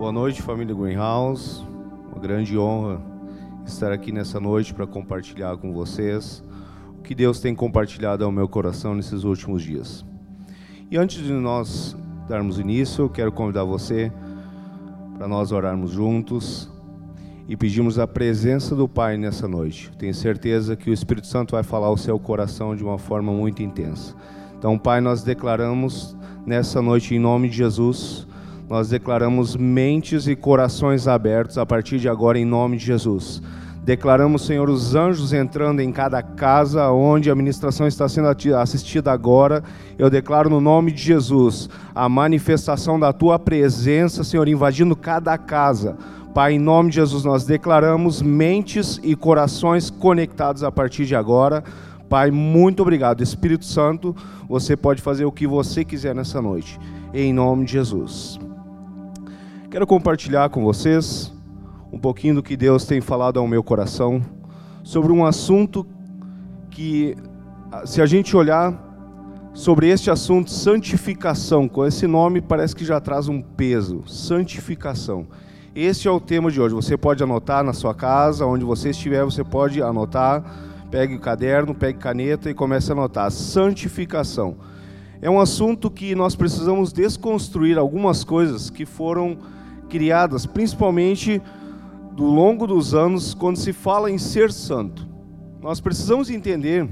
Boa noite, família Greenhouse. Uma grande honra estar aqui nessa noite para compartilhar com vocês o que Deus tem compartilhado ao meu coração nesses últimos dias. E antes de nós darmos início, eu quero convidar você para nós orarmos juntos e pedirmos a presença do Pai nessa noite. Tenho certeza que o Espírito Santo vai falar ao seu coração de uma forma muito intensa. Então, Pai, nós declaramos nessa noite, em nome de Jesus, nós declaramos mentes e corações abertos a partir de agora, em nome de Jesus. Declaramos, Senhor, os anjos entrando em cada casa onde a ministração está sendo assistida agora. Eu declaro no nome de Jesus a manifestação da tua presença, Senhor, invadindo cada casa. Pai, em nome de Jesus, nós declaramos mentes e corações conectados a partir de agora Pai, muito obrigado. Espírito Santo, você pode fazer o que você quiser nessa noite, em nome de Jesus. Quero compartilhar com vocês um pouquinho do que Deus tem falado ao meu coração sobre um assunto que, se a gente olhar sobre este assunto, santificação, com esse nome parece que já traz um peso, santificação. Este é o tema de hoje. Você pode anotar na sua casa, onde você estiver, você pode anotar Pegue o caderno, pegue caneta e comece a anotar. Santificação. É um assunto que nós precisamos desconstruir algumas coisas que foram criadas, principalmente do longo dos anos, quando se fala em ser santo. Nós precisamos entender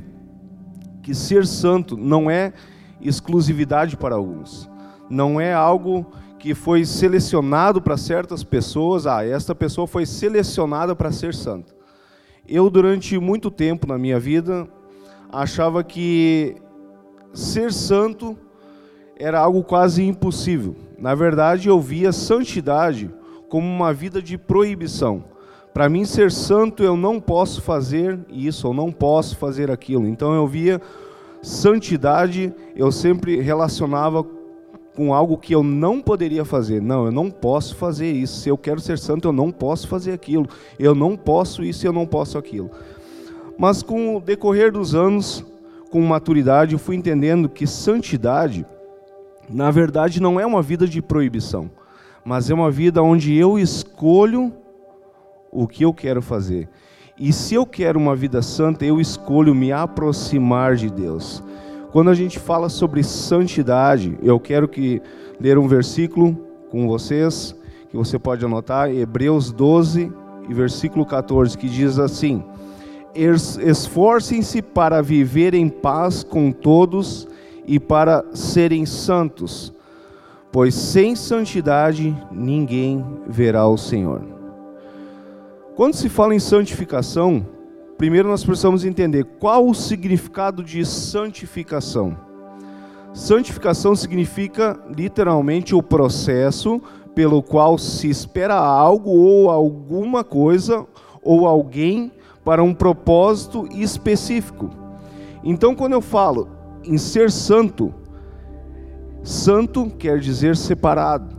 que ser santo não é exclusividade para alguns. Não é algo que foi selecionado para certas pessoas. Ah, esta pessoa foi selecionada para ser santa. Eu, durante muito tempo na minha vida, achava que ser santo era algo quase impossível. Na verdade, eu via santidade como uma vida de proibição. Para mim, ser santo, eu não posso fazer isso, eu não posso fazer aquilo. Então, eu via santidade, eu sempre relacionava com algo que eu não poderia fazer. Não, eu não posso fazer isso. Se eu quero ser santo, eu não posso fazer aquilo. Eu não posso isso, eu não posso aquilo. Mas com o decorrer dos anos, com maturidade, eu fui entendendo que santidade, na verdade, não é uma vida de proibição, mas é uma vida onde eu escolho o que eu quero fazer. E se eu quero uma vida santa, eu escolho me aproximar de Deus. Quando a gente fala sobre santidade, eu quero que ler um versículo com vocês, que você pode anotar, Hebreus 12 e versículo 14, que diz assim: Esforcem-se para viver em paz com todos e para serem santos, pois sem santidade ninguém verá o Senhor. Quando se fala em santificação, primeiro nós precisamos entender qual o significado de santificação. Santificação significa literalmente o processo pelo qual se espera algo ou alguma coisa ou alguém para um propósito específico. Então, quando eu falo em ser santo, santo quer dizer separado,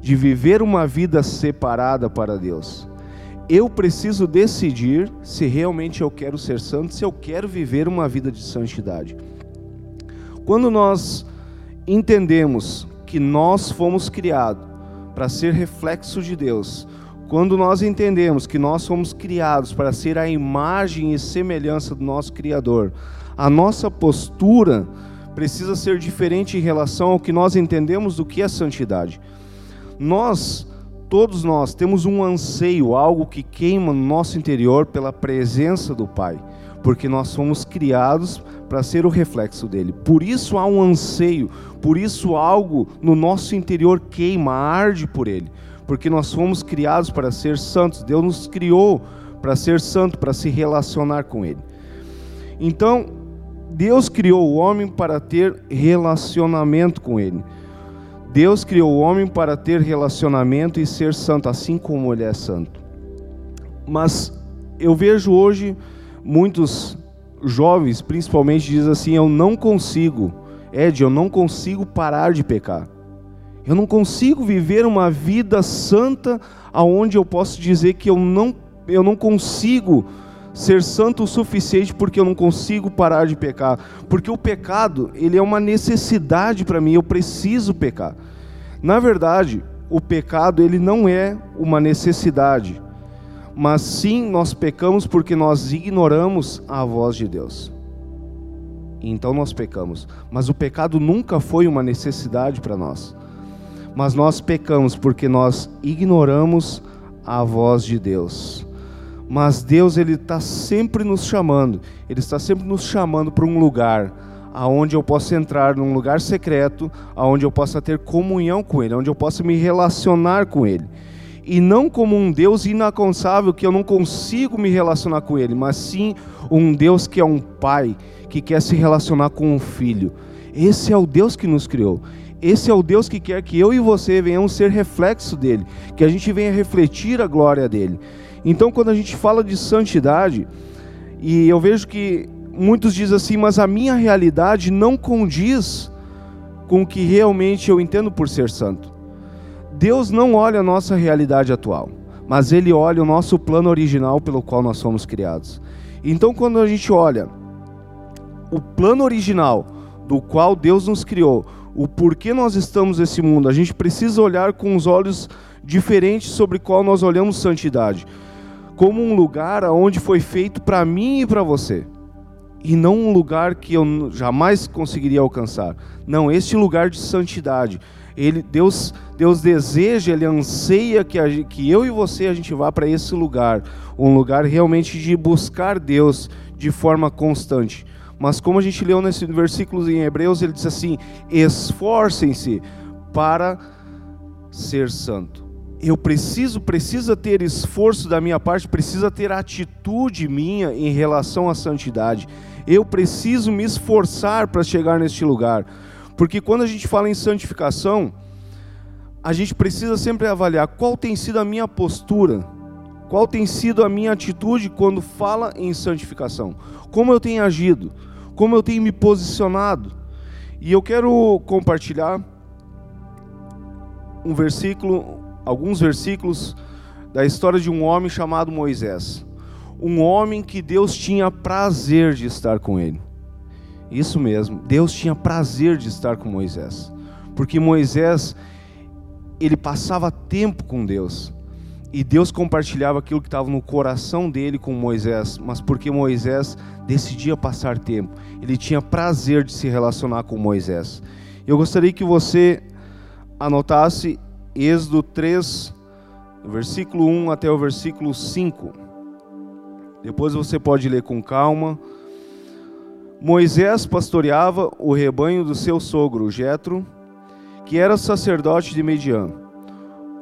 de viver uma vida separada para Deus eu preciso decidir se realmente eu quero ser santo, se eu quero viver uma vida de santidade. Quando nós entendemos que nós fomos criados para ser reflexo de Deus, quando nós entendemos que nós fomos criados para ser a imagem e semelhança do nosso Criador, a nossa postura precisa ser diferente em relação ao que nós entendemos do que é santidade. Nós Todos nós temos um anseio, algo que queima no nosso interior pela presença do Pai, porque nós fomos criados para ser o reflexo dele. Por isso há um anseio, por isso algo no nosso interior queima, arde por ele, porque nós fomos criados para ser santos. Deus nos criou para ser santo, para se relacionar com ele. Então, Deus criou o homem para ter relacionamento com ele. Deus criou o homem para ter relacionamento e ser santo, assim como ele é santo. Mas eu vejo hoje muitos jovens, principalmente, dizem assim: Eu não consigo, Ed, eu não consigo parar de pecar. Eu não consigo viver uma vida santa aonde eu posso dizer que eu não, eu não consigo ser santo o suficiente porque eu não consigo parar de pecar, porque o pecado, ele é uma necessidade para mim, eu preciso pecar. Na verdade, o pecado ele não é uma necessidade, mas sim nós pecamos porque nós ignoramos a voz de Deus. Então nós pecamos, mas o pecado nunca foi uma necessidade para nós. Mas nós pecamos porque nós ignoramos a voz de Deus. Mas Deus ele está sempre nos chamando, Ele está sempre nos chamando para um lugar aonde eu possa entrar num lugar secreto, aonde eu possa ter comunhão com Ele, aonde eu possa me relacionar com Ele. E não como um Deus inalcançável que eu não consigo me relacionar com Ele, mas sim um Deus que é um Pai que quer se relacionar com um filho. Esse é o Deus que nos criou. Esse é o Deus que quer que eu e você venhamos ser reflexo dele, que a gente venha refletir a glória dele. Então, quando a gente fala de santidade, e eu vejo que muitos dizem assim, mas a minha realidade não condiz com o que realmente eu entendo por ser santo. Deus não olha a nossa realidade atual, mas Ele olha o nosso plano original pelo qual nós somos criados. Então, quando a gente olha o plano original do qual Deus nos criou, o porquê nós estamos nesse mundo, a gente precisa olhar com os olhos diferentes sobre qual nós olhamos santidade, como um lugar onde foi feito para mim e para você e não um lugar que eu jamais conseguiria alcançar. Não, este lugar de santidade. Ele, Deus, Deus deseja, Ele anseia que, a, que eu e você a gente vá para esse lugar, um lugar realmente de buscar Deus de forma constante. Mas como a gente leu nesse versículo em Hebreus, ele diz assim: esforcem-se para ser santo. Eu preciso, precisa ter esforço da minha parte, precisa ter atitude minha em relação à santidade eu preciso me esforçar para chegar neste lugar. Porque quando a gente fala em santificação, a gente precisa sempre avaliar qual tem sido a minha postura, qual tem sido a minha atitude quando fala em santificação, como eu tenho agido, como eu tenho me posicionado. E eu quero compartilhar um versículo, alguns versículos da história de um homem chamado Moisés. Um homem que Deus tinha prazer de estar com ele. Isso mesmo, Deus tinha prazer de estar com Moisés, porque Moisés ele passava tempo com Deus. E Deus compartilhava aquilo que estava no coração dele com Moisés, mas porque Moisés decidia passar tempo, ele tinha prazer de se relacionar com Moisés. Eu gostaria que você anotasse Êxodo 3, versículo 1 até o versículo 5. Depois você pode ler com calma. Moisés pastoreava o rebanho do seu sogro Jetro, que era sacerdote de Median.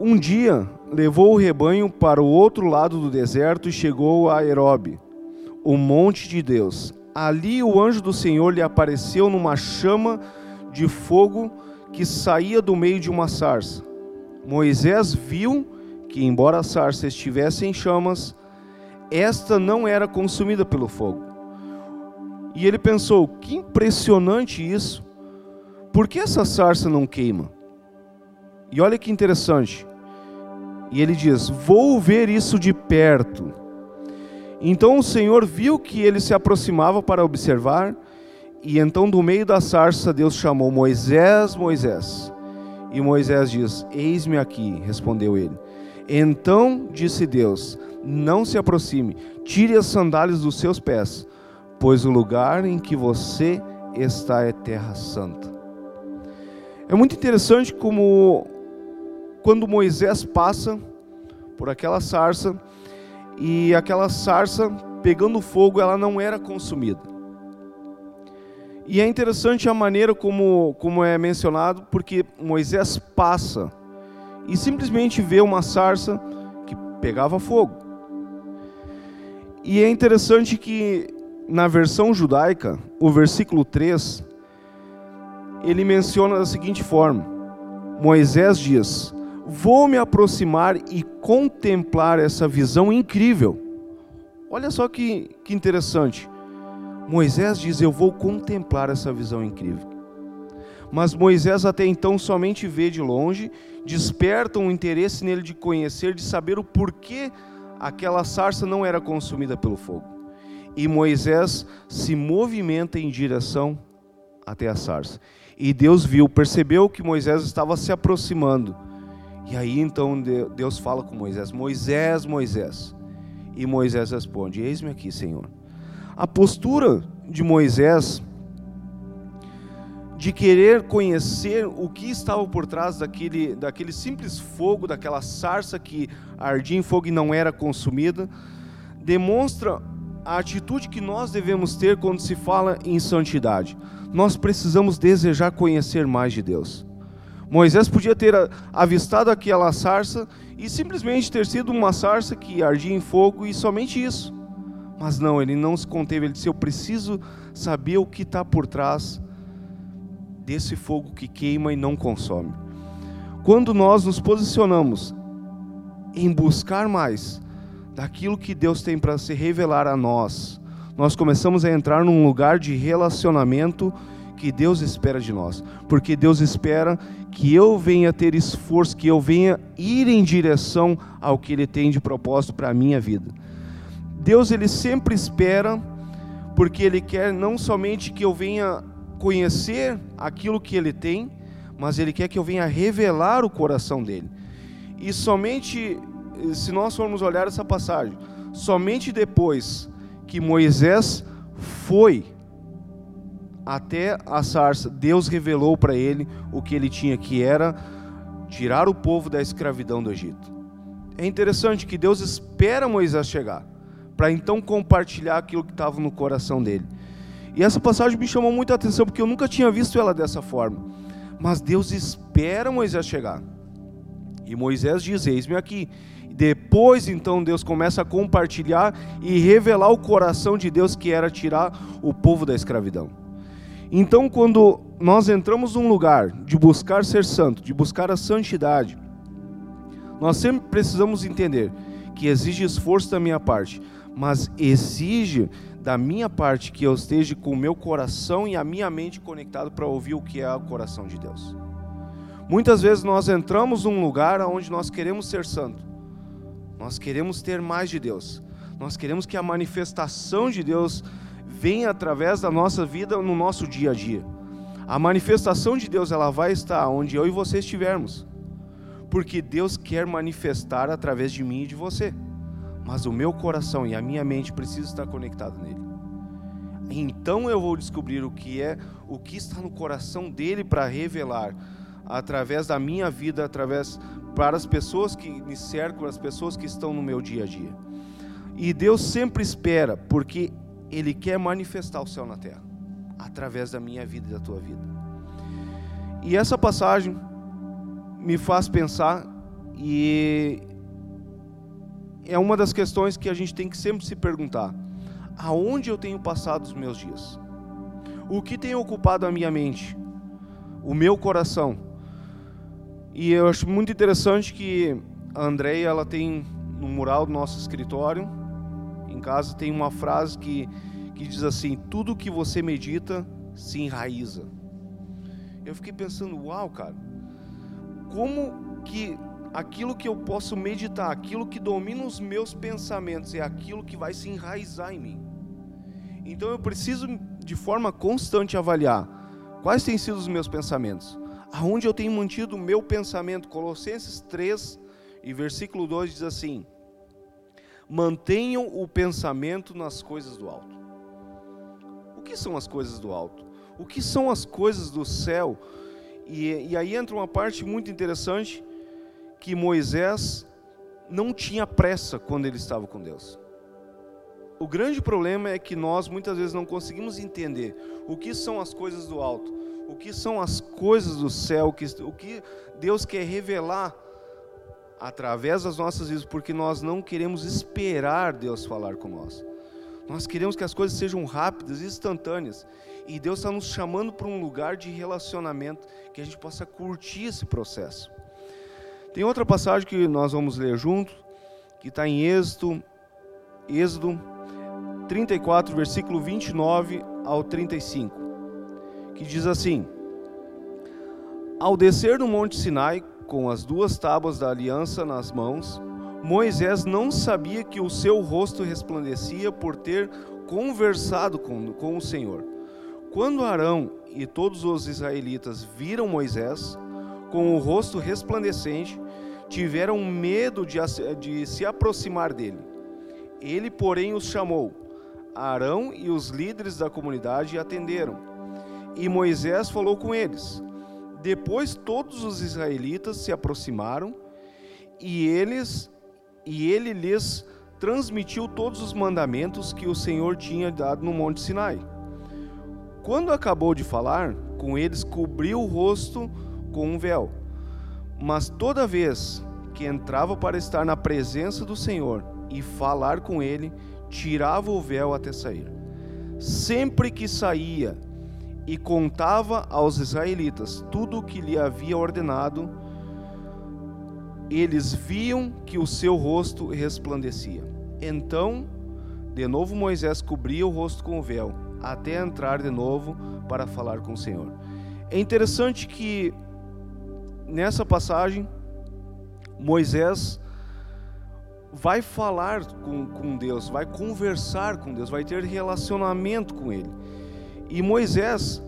Um dia levou o rebanho para o outro lado do deserto e chegou a Aerobe, o monte de Deus. Ali o anjo do Senhor lhe apareceu numa chama de fogo que saía do meio de uma sarça. Moisés viu que, embora a sarça estivesse em chamas, esta não era consumida pelo fogo. E ele pensou: que impressionante isso! Por que essa sarça não queima? E olha que interessante. E ele diz: Vou ver isso de perto. Então o Senhor viu que ele se aproximava para observar, e então do meio da sarça Deus chamou Moisés, Moisés. E Moisés diz: Eis-me aqui, respondeu ele. Então disse Deus: não se aproxime, tire as sandálias dos seus pés, pois o lugar em que você está é terra santa. É muito interessante como quando Moisés passa por aquela sarça e aquela sarça pegando fogo, ela não era consumida. E é interessante a maneira como, como é mencionado, porque Moisés passa e simplesmente vê uma sarça que pegava fogo. E é interessante que na versão judaica, o versículo 3, ele menciona da seguinte forma: Moisés diz: Vou me aproximar e contemplar essa visão incrível. Olha só que, que interessante. Moisés diz: Eu vou contemplar essa visão incrível. Mas Moisés até então somente vê de longe, desperta um interesse nele de conhecer, de saber o porquê aquela sarça não era consumida pelo fogo. E Moisés se movimenta em direção até a sarça. E Deus viu, percebeu que Moisés estava se aproximando. E aí então Deus fala com Moisés: Moisés, Moisés. E Moisés responde: Eis-me aqui, Senhor. A postura de Moisés de querer conhecer o que estava por trás daquele, daquele simples fogo, daquela sarça que ardia em fogo e não era consumida, demonstra a atitude que nós devemos ter quando se fala em santidade. Nós precisamos desejar conhecer mais de Deus. Moisés podia ter avistado aquela sarça e simplesmente ter sido uma sarça que ardia em fogo e somente isso. Mas não, ele não se conteve, ele disse: Eu preciso saber o que está por trás desse fogo que queima e não consome. Quando nós nos posicionamos em buscar mais daquilo que Deus tem para se revelar a nós, nós começamos a entrar num lugar de relacionamento que Deus espera de nós, porque Deus espera que eu venha ter esforço, que eu venha ir em direção ao que Ele tem de propósito para a minha vida. Deus ele sempre espera, porque Ele quer não somente que eu venha conhecer aquilo que Ele tem, mas Ele quer que eu venha revelar o coração dele. E somente, se nós formos olhar essa passagem, somente depois que Moisés foi até a sarça, Deus revelou para ele o que ele tinha, que era tirar o povo da escravidão do Egito. É interessante que Deus espera Moisés chegar, para então compartilhar aquilo que estava no coração dele. E essa passagem me chamou muita atenção, porque eu nunca tinha visto ela dessa forma. Mas Deus espera Moisés chegar. E Moisés diz: Eis-me aqui. Depois, então, Deus começa a compartilhar e revelar o coração de Deus, que era tirar o povo da escravidão. Então, quando nós entramos num lugar de buscar ser santo, de buscar a santidade, nós sempre precisamos entender que exige esforço da minha parte, mas exige da minha parte que eu esteja com o meu coração e a minha mente conectado para ouvir o que é o coração de Deus. Muitas vezes nós entramos num lugar onde nós queremos ser santo. Nós queremos ter mais de Deus. Nós queremos que a manifestação de Deus venha através da nossa vida no nosso dia a dia. A manifestação de Deus ela vai estar onde eu e você estivermos. Porque Deus quer manifestar através de mim e de você mas o meu coração e a minha mente precisam estar conectados nele. Então eu vou descobrir o que é, o que está no coração dele para revelar através da minha vida, através para as pessoas que me cercam, as pessoas que estão no meu dia a dia. E Deus sempre espera, porque ele quer manifestar o céu na terra através da minha vida e da tua vida. E essa passagem me faz pensar e é uma das questões que a gente tem que sempre se perguntar: aonde eu tenho passado os meus dias? O que tem ocupado a minha mente? O meu coração? E eu acho muito interessante que a Andréia, ela tem no mural do nosso escritório, em casa, tem uma frase que, que diz assim: Tudo que você medita se enraiza. Eu fiquei pensando, uau, cara, como que aquilo que eu posso meditar, aquilo que domina os meus pensamentos, é aquilo que vai se enraizar em mim. Então eu preciso de forma constante avaliar quais têm sido os meus pensamentos, aonde eu tenho mantido o meu pensamento. Colossenses 3 e versículo 2 diz assim: Mantenham o pensamento nas coisas do alto. O que são as coisas do alto? O que são as coisas do céu? E, e aí entra uma parte muito interessante que Moisés não tinha pressa quando ele estava com Deus. O grande problema é que nós muitas vezes não conseguimos entender o que são as coisas do alto, o que são as coisas do céu, o que Deus quer revelar através das nossas vidas, porque nós não queremos esperar Deus falar com nós. Nós queremos que as coisas sejam rápidas, instantâneas. E Deus está nos chamando para um lugar de relacionamento, que a gente possa curtir esse processo. Tem outra passagem que nós vamos ler junto, que está em Êxodo, Êxodo 34, versículo 29 ao 35, que diz assim: Ao descer do Monte Sinai, com as duas tábuas da aliança nas mãos, Moisés não sabia que o seu rosto resplandecia por ter conversado com, com o Senhor. Quando Arão e todos os israelitas viram Moisés com o rosto resplandecente, tiveram medo de, de se aproximar dele. Ele, porém, os chamou. Arão e os líderes da comunidade atenderam. E Moisés falou com eles. Depois todos os israelitas se aproximaram e eles e ele lhes transmitiu todos os mandamentos que o Senhor tinha dado no Monte Sinai. Quando acabou de falar, com eles cobriu o rosto com um véu. Mas toda vez que entrava para estar na presença do Senhor e falar com ele, tirava o véu até sair. Sempre que saía e contava aos israelitas tudo o que lhe havia ordenado, eles viam que o seu rosto resplandecia. Então, de novo Moisés cobria o rosto com o véu, até entrar de novo para falar com o Senhor. É interessante que nessa passagem, Moisés vai falar com, com Deus, vai conversar com Deus, vai ter relacionamento com Ele. E Moisés,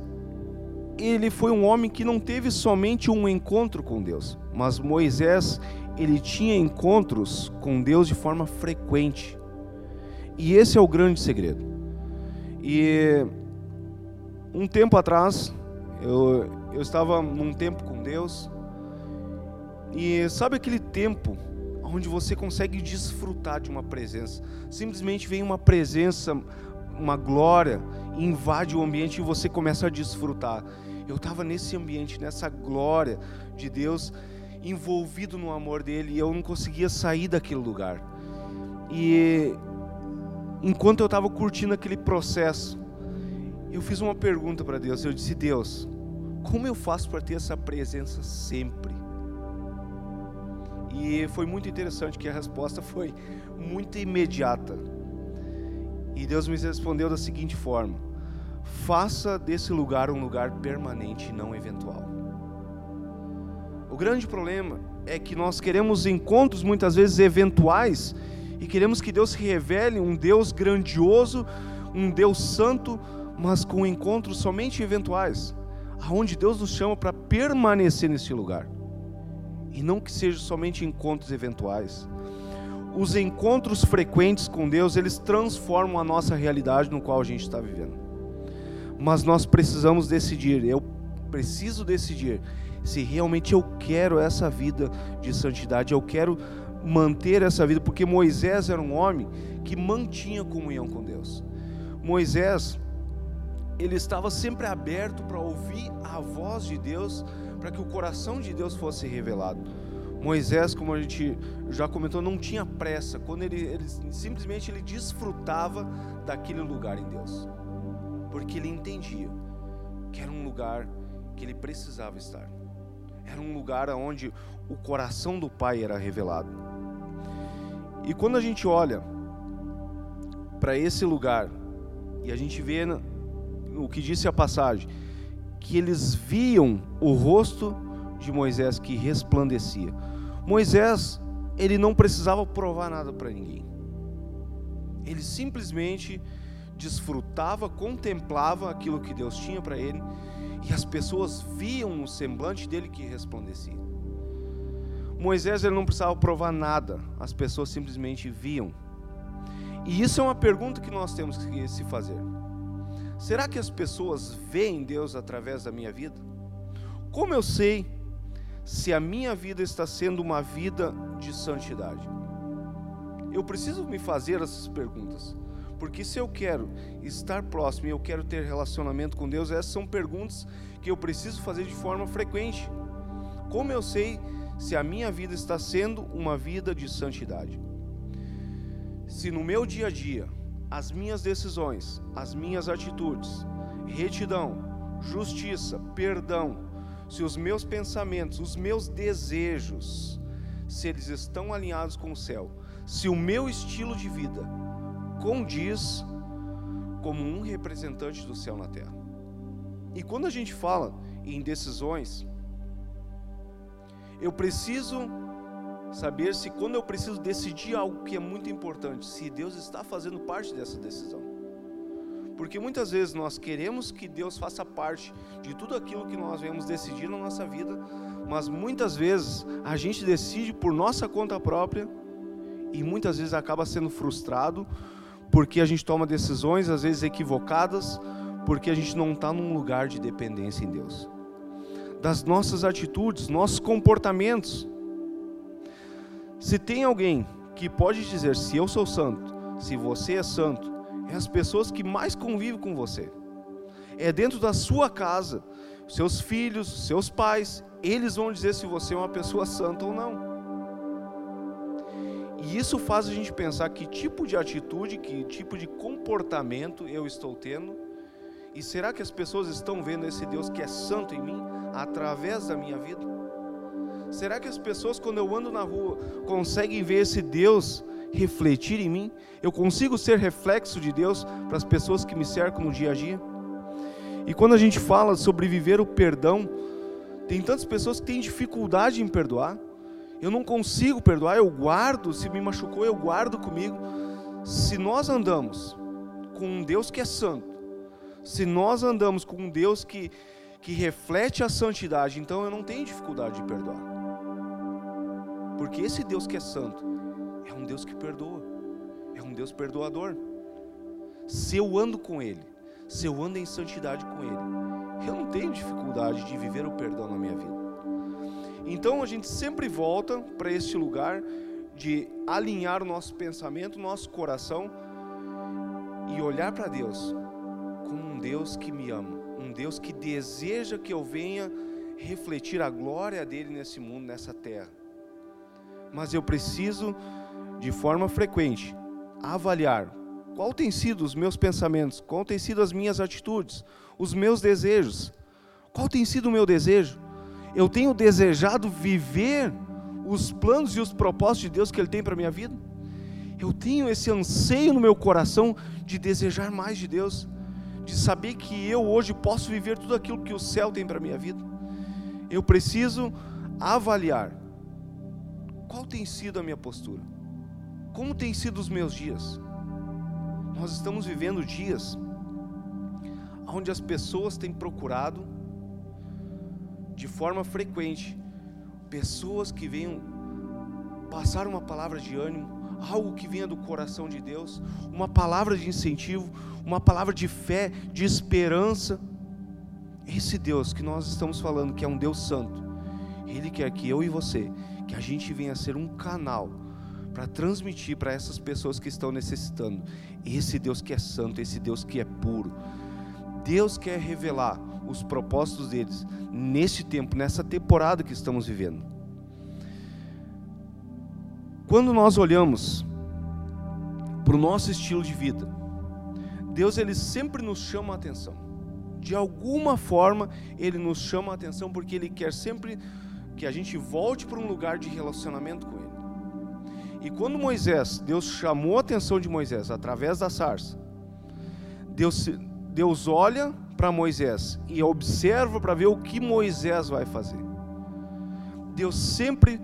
ele foi um homem que não teve somente um encontro com Deus, mas Moisés, ele tinha encontros com Deus de forma frequente. E esse é o grande segredo. E um tempo atrás, eu, eu estava num tempo com Deus, e sabe aquele tempo onde você consegue desfrutar de uma presença? Simplesmente vem uma presença, uma glória, invade o ambiente e você começa a desfrutar. Eu estava nesse ambiente, nessa glória de Deus, envolvido no amor dele e eu não conseguia sair daquele lugar. E enquanto eu estava curtindo aquele processo, eu fiz uma pergunta para Deus. Eu disse: Deus, como eu faço para ter essa presença sempre? E foi muito interessante que a resposta foi muito imediata. E Deus me respondeu da seguinte forma: Faça desse lugar um lugar permanente não eventual. O grande problema é que nós queremos encontros muitas vezes eventuais e queremos que Deus revele um Deus grandioso, um Deus santo, mas com encontros somente eventuais, aonde Deus nos chama para permanecer nesse lugar. E não que sejam somente encontros eventuais. Os encontros frequentes com Deus, eles transformam a nossa realidade no qual a gente está vivendo. Mas nós precisamos decidir, eu preciso decidir se realmente eu quero essa vida de santidade, eu quero manter essa vida, porque Moisés era um homem que mantinha comunhão com Deus. Moisés, ele estava sempre aberto para ouvir a voz de Deus, para que o coração de Deus fosse revelado. Moisés, como a gente já comentou, não tinha pressa, quando ele, ele simplesmente ele desfrutava daquele lugar em Deus, porque ele entendia que era um lugar que ele precisava estar. Era um lugar onde o coração do Pai era revelado. E quando a gente olha para esse lugar e a gente vê o que disse a passagem, que eles viam o rosto de Moisés que resplandecia. Moisés, ele não precisava provar nada para ninguém. Ele simplesmente desfrutava, contemplava aquilo que Deus tinha para ele e as pessoas viam o semblante dele que resplandecia. Moisés ele não precisava provar nada, as pessoas simplesmente viam. E isso é uma pergunta que nós temos que se fazer. Será que as pessoas veem Deus através da minha vida? Como eu sei se a minha vida está sendo uma vida de santidade? Eu preciso me fazer essas perguntas. Porque se eu quero estar próximo e eu quero ter relacionamento com Deus, essas são perguntas que eu preciso fazer de forma frequente. Como eu sei se a minha vida está sendo uma vida de santidade? Se no meu dia a dia, as minhas decisões, as minhas atitudes, retidão, justiça, perdão, se os meus pensamentos, os meus desejos, se eles estão alinhados com o céu, se o meu estilo de vida condiz como um representante do céu na terra. E quando a gente fala em decisões, eu preciso saber se quando eu preciso decidir algo que é muito importante, se Deus está fazendo parte dessa decisão. Porque muitas vezes nós queremos que Deus faça parte de tudo aquilo que nós vamos decidir na nossa vida, mas muitas vezes a gente decide por nossa conta própria e muitas vezes acaba sendo frustrado porque a gente toma decisões às vezes equivocadas, porque a gente não está num lugar de dependência em Deus. Das nossas atitudes, nossos comportamentos. Se tem alguém que pode dizer se eu sou santo, se você é santo, é as pessoas que mais convivem com você. É dentro da sua casa, seus filhos, seus pais, eles vão dizer se você é uma pessoa santa ou não. E isso faz a gente pensar que tipo de atitude, que tipo de comportamento eu estou tendo. E será que as pessoas estão vendo esse Deus que é santo em mim através da minha vida? Será que as pessoas, quando eu ando na rua, conseguem ver esse Deus refletir em mim? Eu consigo ser reflexo de Deus para as pessoas que me cercam no dia a dia? E quando a gente fala sobre viver o perdão, tem tantas pessoas que têm dificuldade em perdoar. Eu não consigo perdoar, eu guardo, se me machucou, eu guardo comigo. Se nós andamos com um Deus que é santo, se nós andamos com um Deus que, que reflete a santidade, então eu não tenho dificuldade de perdoar. Porque esse Deus que é santo é um Deus que perdoa, é um Deus perdoador. Se eu ando com Ele, se eu ando em santidade com Ele, eu não tenho dificuldade de viver o perdão na minha vida. Então a gente sempre volta para este lugar de alinhar o nosso pensamento, nosso coração e olhar para Deus como um Deus que me ama, um Deus que deseja que eu venha refletir a glória dele nesse mundo, nessa terra. Mas eu preciso de forma frequente avaliar qual tem sido os meus pensamentos, qual tem sido as minhas atitudes, os meus desejos. Qual tem sido o meu desejo? eu tenho desejado viver os planos e os propósitos de Deus que Ele tem para a minha vida? Eu tenho esse anseio no meu coração de desejar mais de Deus, de saber que eu hoje posso viver tudo aquilo que o céu tem para a minha vida. Eu preciso avaliar qual tem sido a minha postura, como tem sido os meus dias. Nós estamos vivendo dias onde as pessoas têm procurado de forma frequente pessoas que venham passar uma palavra de ânimo, algo que venha do coração de Deus, uma palavra de incentivo, uma palavra de fé, de esperança. Esse Deus que nós estamos falando, que é um Deus santo, Ele quer que eu e você, que a gente venha ser um canal para transmitir para essas pessoas que estão necessitando. Esse Deus que é santo, esse Deus que é puro. Deus quer revelar os propósitos deles nesse tempo, nessa temporada que estamos vivendo. Quando nós olhamos para o nosso estilo de vida, Deus ele sempre nos chama a atenção. De alguma forma, ele nos chama a atenção porque ele quer sempre que a gente volte para um lugar de relacionamento com ele. E quando Moisés, Deus chamou a atenção de Moisés através da sarça, Deus, Deus olha para Moisés e observa para ver o que Moisés vai fazer. Deus sempre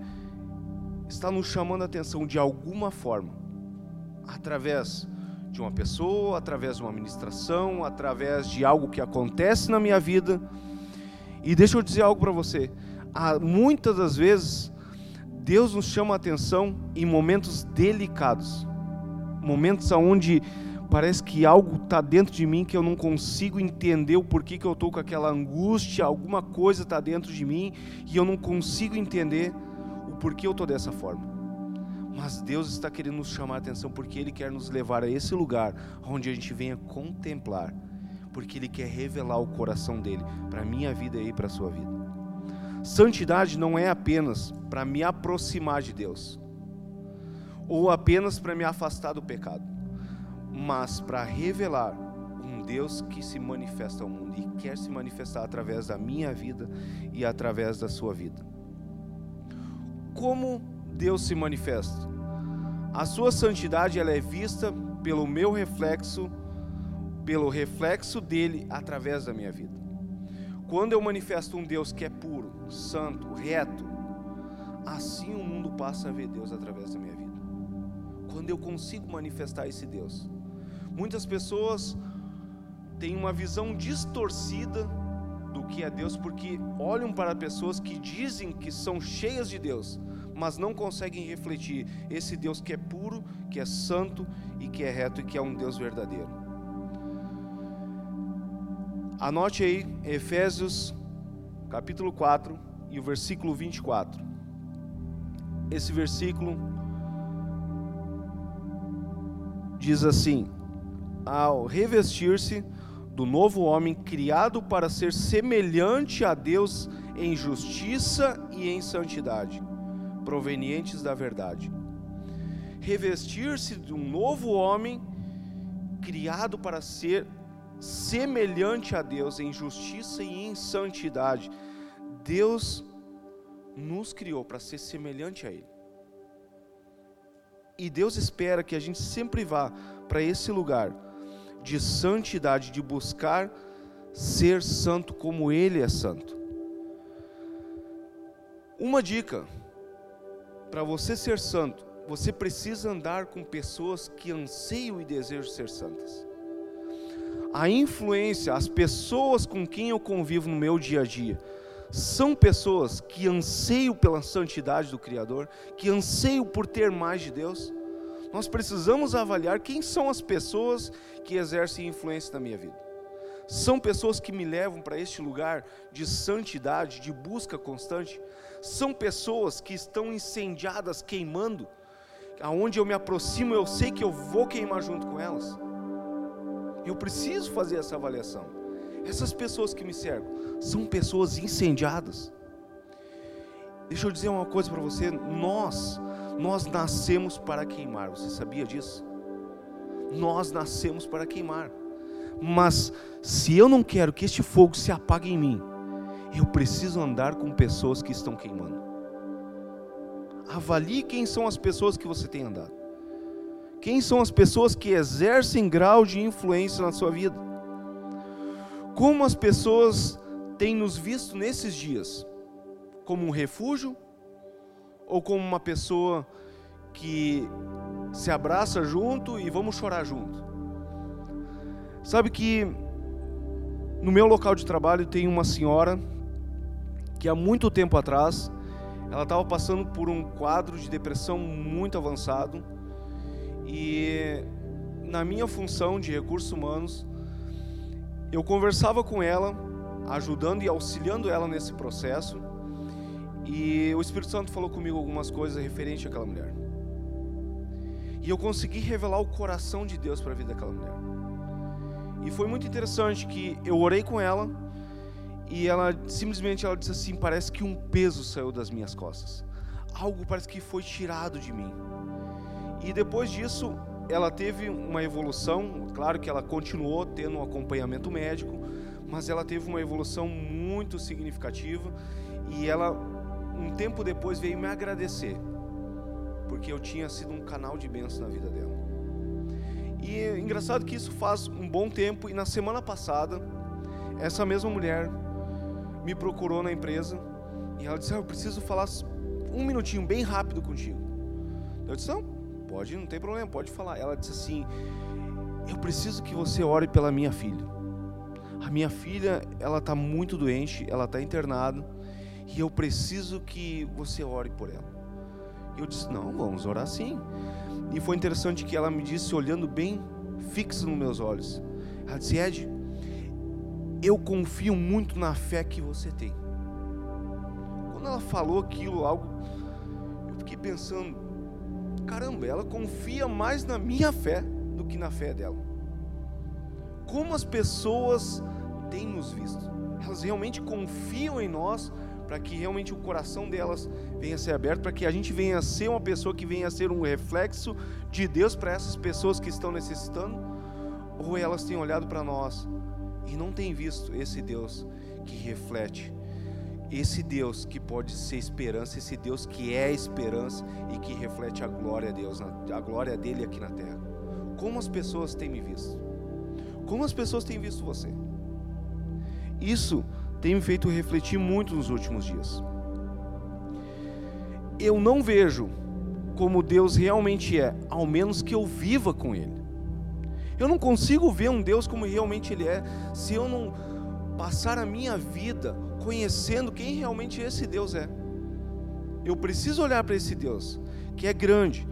está nos chamando a atenção de alguma forma, através de uma pessoa, através de uma ministração, através de algo que acontece na minha vida. E deixa eu dizer algo para você. Muitas das vezes, Deus nos chama a atenção em momentos delicados, momentos onde parece que algo está dentro de mim que eu não consigo entender o porquê que eu estou com aquela angústia, alguma coisa está dentro de mim e eu não consigo entender o porquê eu estou dessa forma. Mas Deus está querendo nos chamar a atenção porque Ele quer nos levar a esse lugar onde a gente venha contemplar, porque Ele quer revelar o coração dele para a minha vida e para a sua vida. Santidade não é apenas para me aproximar de Deus, ou apenas para me afastar do pecado mas para revelar um Deus que se manifesta ao mundo e quer se manifestar através da minha vida e através da sua vida. Como Deus se manifesta? A sua santidade ela é vista pelo meu reflexo, pelo reflexo dele através da minha vida. Quando eu manifesto um Deus que é puro, santo, reto, assim o mundo passa a ver Deus através da minha vida. Quando eu consigo manifestar esse Deus, Muitas pessoas têm uma visão distorcida do que é Deus, porque olham para pessoas que dizem que são cheias de Deus, mas não conseguem refletir esse Deus que é puro, que é santo e que é reto e que é um Deus verdadeiro. Anote aí Efésios capítulo 4 e o versículo 24. Esse versículo diz assim: Ao revestir-se do novo homem criado para ser semelhante a Deus em justiça e em santidade, provenientes da verdade. Revestir-se de um novo homem criado para ser semelhante a Deus em justiça e em santidade. Deus nos criou para ser semelhante a Ele. E Deus espera que a gente sempre vá para esse lugar de santidade, de buscar ser santo como Ele é santo. Uma dica para você ser santo, você precisa andar com pessoas que anseiam e desejam ser santas. A influência, as pessoas com quem eu convivo no meu dia a dia, são pessoas que anseiam pela santidade do Criador, que anseiam por ter mais de Deus nós precisamos avaliar quem são as pessoas que exercem influência na minha vida. São pessoas que me levam para este lugar de santidade, de busca constante. São pessoas que estão incendiadas, queimando. Aonde eu me aproximo, eu sei que eu vou queimar junto com elas. Eu preciso fazer essa avaliação. Essas pessoas que me cercam são pessoas incendiadas. Deixa eu dizer uma coisa para você: nós nós nascemos para queimar. Você sabia disso? Nós nascemos para queimar. Mas se eu não quero que este fogo se apague em mim, eu preciso andar com pessoas que estão queimando. Avalie quem são as pessoas que você tem andado. Quem são as pessoas que exercem grau de influência na sua vida? Como as pessoas têm nos visto nesses dias? Como um refúgio ou como uma pessoa que se abraça junto e vamos chorar junto. Sabe que no meu local de trabalho tem uma senhora que há muito tempo atrás ela estava passando por um quadro de depressão muito avançado e na minha função de recursos humanos eu conversava com ela, ajudando e auxiliando ela nesse processo e o Espírito Santo falou comigo algumas coisas referente àquela mulher. E eu consegui revelar o coração de Deus para a vida daquela mulher. E foi muito interessante que eu orei com ela e ela simplesmente ela disse assim: parece que um peso saiu das minhas costas. Algo parece que foi tirado de mim. E depois disso, ela teve uma evolução, claro que ela continuou tendo um acompanhamento médico, mas ela teve uma evolução muito significativa e ela um tempo depois veio me agradecer, porque eu tinha sido um canal de bênção na vida dela. E é engraçado que isso faz um bom tempo, e na semana passada, essa mesma mulher me procurou na empresa e ela disse: ah, Eu preciso falar um minutinho bem rápido contigo. Eu disse: Não, pode, não tem problema, pode falar. Ela disse assim: Eu preciso que você ore pela minha filha. A minha filha, ela está muito doente, ela está internada e eu preciso que você ore por ela. E eu disse: Não, vamos orar sim. E foi interessante que ela me disse, olhando bem fixo nos meus olhos: Ela disse, Ed, eu confio muito na fé que você tem. Quando ela falou aquilo, algo, eu fiquei pensando: caramba, ela confia mais na minha fé do que na fé dela. Como as pessoas têm nos visto? Elas realmente confiam em nós para que realmente o coração delas venha a ser aberto, para que a gente venha a ser uma pessoa que venha a ser um reflexo de Deus para essas pessoas que estão necessitando, ou elas têm olhado para nós e não têm visto esse Deus que reflete, esse Deus que pode ser esperança, esse Deus que é esperança e que reflete a glória de Deus, a glória dele aqui na terra. Como as pessoas têm me visto? Como as pessoas têm visto você? Isso tem me feito refletir muito nos últimos dias. Eu não vejo como Deus realmente é, ao menos que eu viva com Ele. Eu não consigo ver um Deus como realmente Ele é se eu não passar a minha vida conhecendo quem realmente esse Deus é. Eu preciso olhar para esse Deus que é grande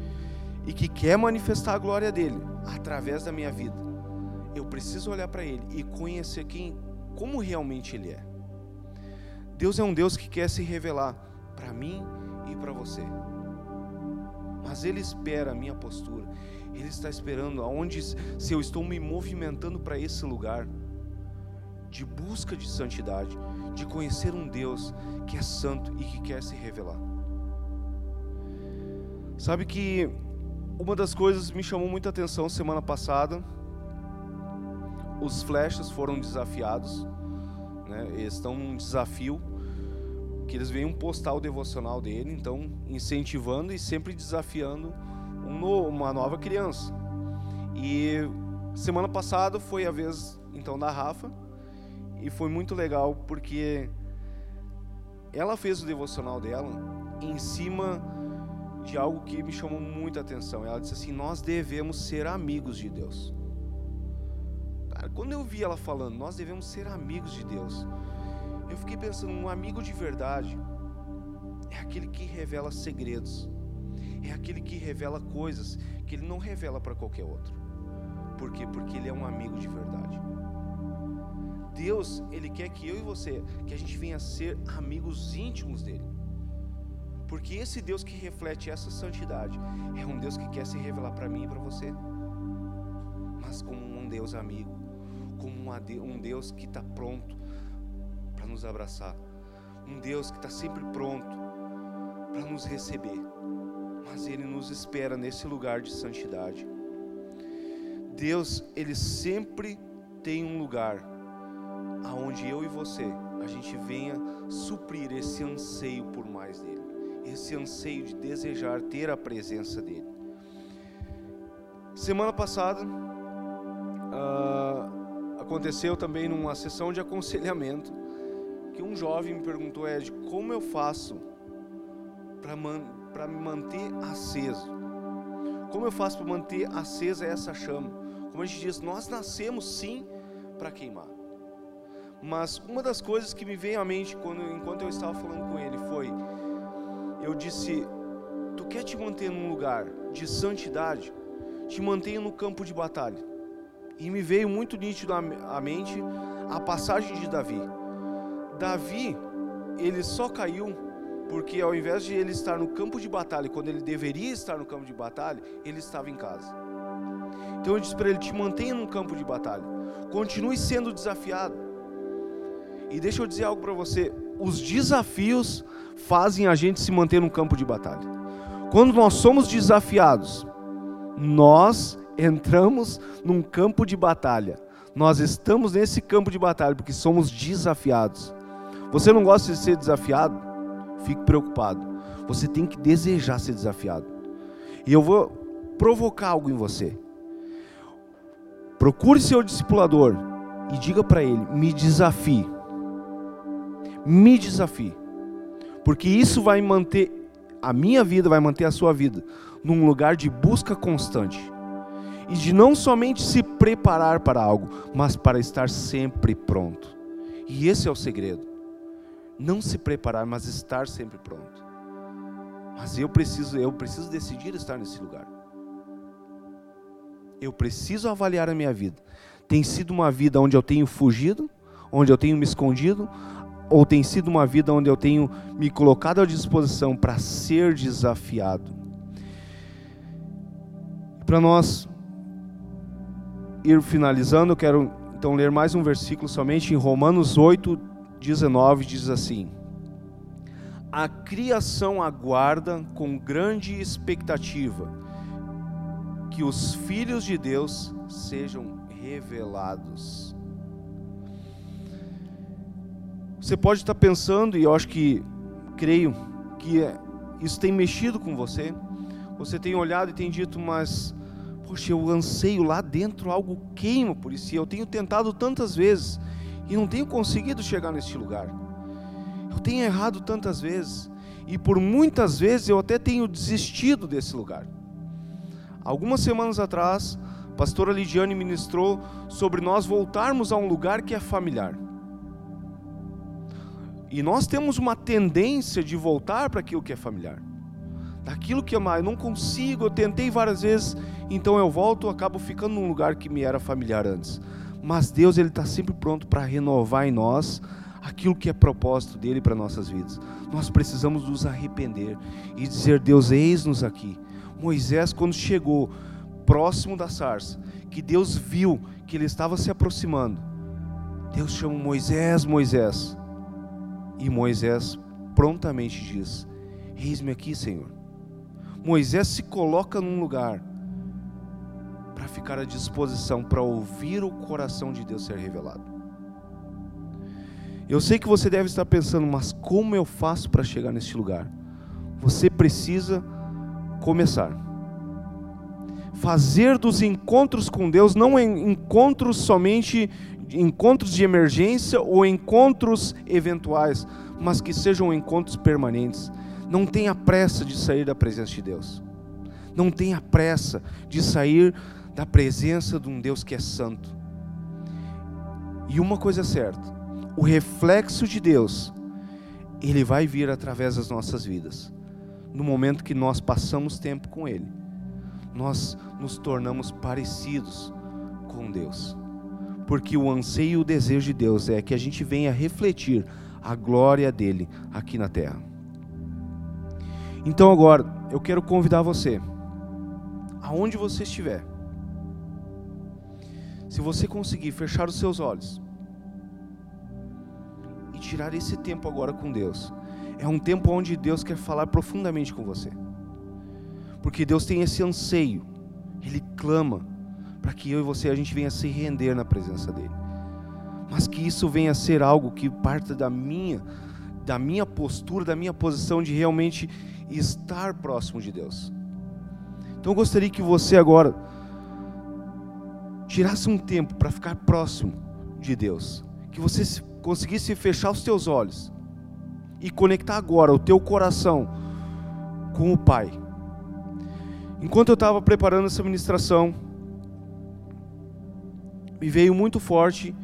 e que quer manifestar a glória dele através da minha vida. Eu preciso olhar para ele e conhecer quem, como realmente ele é. Deus é um Deus que quer se revelar para mim e para você. Mas ele espera a minha postura. Ele está esperando aonde se eu estou me movimentando para esse lugar de busca de santidade, de conhecer um Deus que é santo e que quer se revelar. Sabe que uma das coisas me chamou muita atenção semana passada, os flechas foram desafiados, né? Eles estão num desafio que eles veem postar o devocional dele, então incentivando e sempre desafiando um uma nova criança. E semana passada foi a vez então da Rafa e foi muito legal porque ela fez o devocional dela em cima de algo que me chamou muita atenção. Ela disse assim: Nós devemos ser amigos de Deus. Cara, quando eu vi ela falando, nós devemos ser amigos de Deus, eu fiquei pensando: um amigo de verdade é aquele que revela segredos, é aquele que revela coisas que ele não revela para qualquer outro. Por quê? Porque ele é um amigo de verdade. Deus, ele quer que eu e você, que a gente venha a ser amigos íntimos dele. Porque esse Deus que reflete essa santidade é um Deus que quer se revelar para mim e para você. Mas como um Deus amigo, como um Deus que está pronto para nos abraçar. Um Deus que está sempre pronto para nos receber. Mas Ele nos espera nesse lugar de santidade. Deus, Ele sempre tem um lugar aonde eu e você a gente venha suprir esse anseio por mais dele esse anseio de desejar ter a presença dele. Semana passada uh, aconteceu também numa sessão de aconselhamento que um jovem me perguntou Ed, como eu faço para man me manter aceso? Como eu faço para manter acesa essa chama? Como a gente diz, nós nascemos sim para queimar. Mas uma das coisas que me veio à mente quando, enquanto eu estava falando com ele foi: eu disse: Tu quer te manter num lugar de santidade? Te mantenha no campo de batalha. E me veio muito nítido à mente a passagem de Davi. Davi, ele só caiu porque ao invés de ele estar no campo de batalha, quando ele deveria estar no campo de batalha, ele estava em casa. Então eu disse para ele: te mantenha no campo de batalha, continue sendo desafiado. E deixa eu dizer algo para você: os desafios fazem a gente se manter no campo de batalha. Quando nós somos desafiados, nós entramos num campo de batalha. Nós estamos nesse campo de batalha porque somos desafiados. Você não gosta de ser desafiado? Fique preocupado. Você tem que desejar ser desafiado. E eu vou provocar algo em você. Procure seu discipulador e diga para ele: me desafie me desafie. Porque isso vai manter a minha vida, vai manter a sua vida num lugar de busca constante. E de não somente se preparar para algo, mas para estar sempre pronto. E esse é o segredo. Não se preparar, mas estar sempre pronto. Mas eu preciso, eu preciso decidir estar nesse lugar. Eu preciso avaliar a minha vida. Tem sido uma vida onde eu tenho fugido, onde eu tenho me escondido, ou tem sido uma vida onde eu tenho me colocado à disposição para ser desafiado. Para nós ir finalizando, eu quero então ler mais um versículo somente em Romanos 8, 19, diz assim: A criação aguarda com grande expectativa que os filhos de Deus sejam revelados. Você pode estar pensando, e eu acho que, creio, que é, isso tem mexido com você. Você tem olhado e tem dito, mas, poxa, eu anseio lá dentro, algo queima por isso. Eu tenho tentado tantas vezes e não tenho conseguido chegar neste lugar. Eu tenho errado tantas vezes e por muitas vezes eu até tenho desistido desse lugar. Algumas semanas atrás, A pastora Lidiane ministrou sobre nós voltarmos a um lugar que é familiar. E nós temos uma tendência de voltar para aquilo que é familiar. Daquilo que é mais, eu não consigo, eu tentei várias vezes, então eu volto, acabo ficando num lugar que me era familiar antes. Mas Deus ele está sempre pronto para renovar em nós aquilo que é propósito dele para nossas vidas. Nós precisamos nos arrepender e dizer: Deus, eis-nos aqui. Moisés, quando chegou próximo da sarça, que Deus viu que ele estava se aproximando, Deus chama Moisés, Moisés. E Moisés prontamente diz: Eis-me aqui, Senhor. Moisés se coloca num lugar para ficar à disposição para ouvir o coração de Deus ser revelado. Eu sei que você deve estar pensando, mas como eu faço para chegar neste lugar? Você precisa começar. Fazer dos encontros com Deus não encontros somente encontros de emergência ou encontros eventuais, mas que sejam encontros permanentes. Não tenha pressa de sair da presença de Deus. Não tenha pressa de sair da presença de um Deus que é santo. E uma coisa é certa: o reflexo de Deus, ele vai vir através das nossas vidas. No momento que nós passamos tempo com Ele, nós nos tornamos parecidos com Deus. Porque o anseio e o desejo de Deus é que a gente venha refletir a glória dele aqui na terra. Então agora, eu quero convidar você, aonde você estiver, se você conseguir fechar os seus olhos e tirar esse tempo agora com Deus, é um tempo onde Deus quer falar profundamente com você, porque Deus tem esse anseio, Ele clama para que eu e você a gente venha se render na presença dele. Mas que isso venha a ser algo que parte da minha da minha postura, da minha posição de realmente estar próximo de Deus. Então eu gostaria que você agora tirasse um tempo para ficar próximo de Deus, que você conseguisse fechar os teus olhos e conectar agora o teu coração com o Pai. Enquanto eu estava preparando essa ministração, me veio muito forte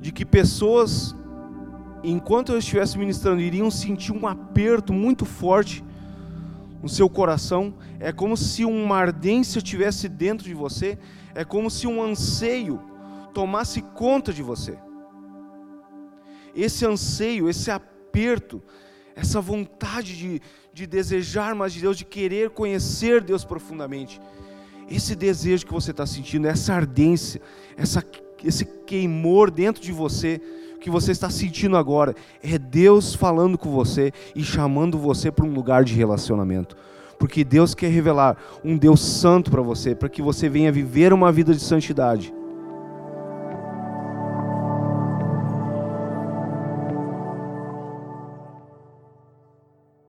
de que pessoas, enquanto eu estivesse ministrando, iriam sentir um aperto muito forte no seu coração. É como se uma ardência estivesse dentro de você, é como se um anseio tomasse conta de você. Esse anseio, esse aperto, essa vontade de, de desejar mais de Deus, de querer conhecer Deus profundamente esse desejo que você está sentindo, essa ardência, essa, esse queimor dentro de você, que você está sentindo agora, é Deus falando com você e chamando você para um lugar de relacionamento. Porque Deus quer revelar um Deus santo para você, para que você venha viver uma vida de santidade.